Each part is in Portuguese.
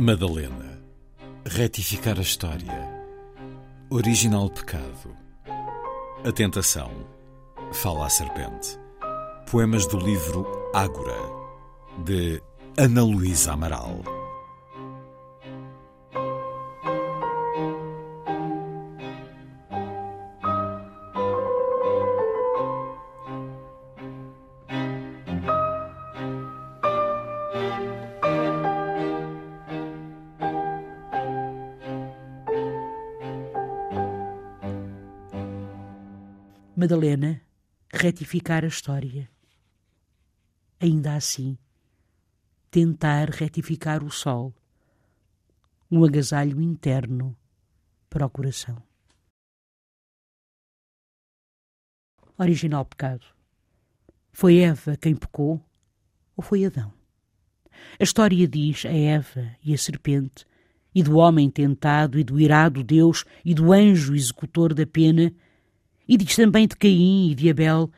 Madalena. Retificar a história. Original pecado. A tentação. Fala a serpente. Poemas do livro Ágora, de Ana Luísa Amaral. Madalena retificar a história. Ainda assim, tentar retificar o sol. Um agasalho interno para o coração. Original pecado. Foi Eva quem pecou ou foi Adão? A história diz a Eva e a serpente, e do homem tentado, e do irado Deus, e do anjo executor da pena, e diz também de Caim e de Abel,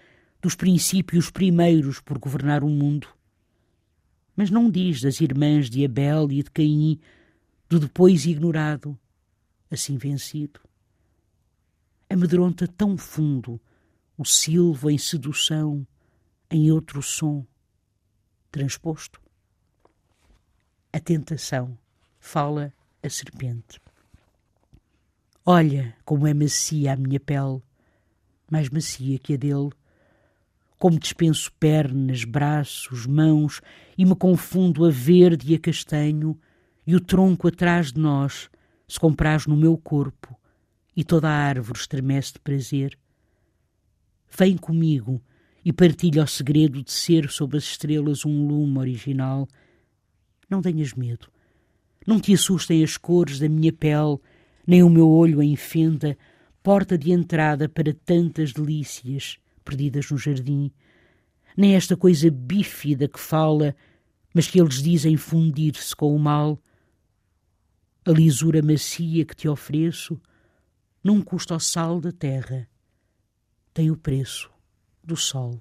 dos princípios primeiros por governar o mundo. Mas não diz das irmãs de Abel e de Caim, do depois ignorado, assim vencido. Amedronta tão fundo o silvo em sedução, em outro som, transposto. A tentação fala a serpente. Olha como é macia a minha pele, mais macia que a dele. Como dispenso pernas, braços, mãos e me confundo a verde e a castanho e o tronco atrás de nós, se compraz no meu corpo e toda a árvore estremece de prazer. Vem comigo e partilha o segredo de ser sob as estrelas um lume original. Não tenhas medo. Não te assustem as cores da minha pele, nem o meu olho em fenda porta de entrada para tantas delícias perdidas no jardim, nem esta coisa bífida que fala, mas que eles dizem fundir-se com o mal. A lisura macia que te ofereço não custa o sal da terra, tem o preço do sol.